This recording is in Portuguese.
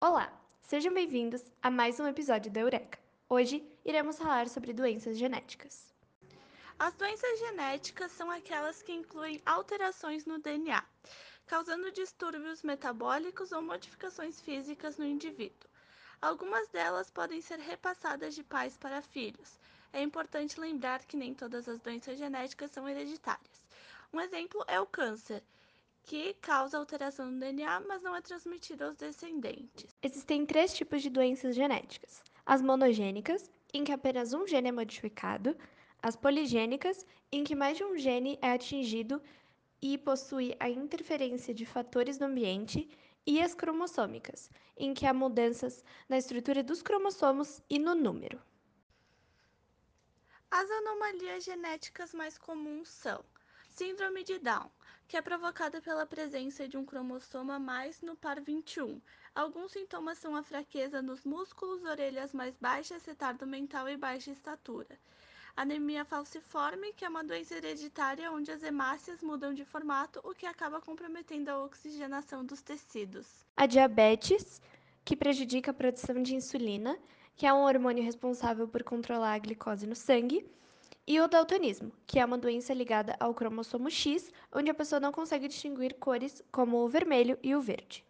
Olá, sejam bem-vindos a mais um episódio da Eureka. Hoje iremos falar sobre doenças genéticas. As doenças genéticas são aquelas que incluem alterações no DNA, causando distúrbios metabólicos ou modificações físicas no indivíduo. Algumas delas podem ser repassadas de pais para filhos. É importante lembrar que nem todas as doenças genéticas são hereditárias. Um exemplo é o câncer, que causa alteração no DNA, mas não é transmitido aos descendentes. Existem três tipos de doenças genéticas: as monogênicas, em que apenas um gene é modificado, as poligênicas, em que mais de um gene é atingido e possui a interferência de fatores do ambiente, e as cromossômicas, em que há mudanças na estrutura dos cromossomos e no número. As anomalias genéticas mais comuns são Síndrome de Down, que é provocada pela presença de um cromossomo a mais no par 21. Alguns sintomas são a fraqueza nos músculos, orelhas mais baixas, retardo mental e baixa estatura. Anemia falciforme, que é uma doença hereditária onde as hemácias mudam de formato, o que acaba comprometendo a oxigenação dos tecidos. A diabetes, que prejudica a produção de insulina, que é um hormônio responsável por controlar a glicose no sangue e o daltonismo, que é uma doença ligada ao cromossomo X, onde a pessoa não consegue distinguir cores como o vermelho e o verde.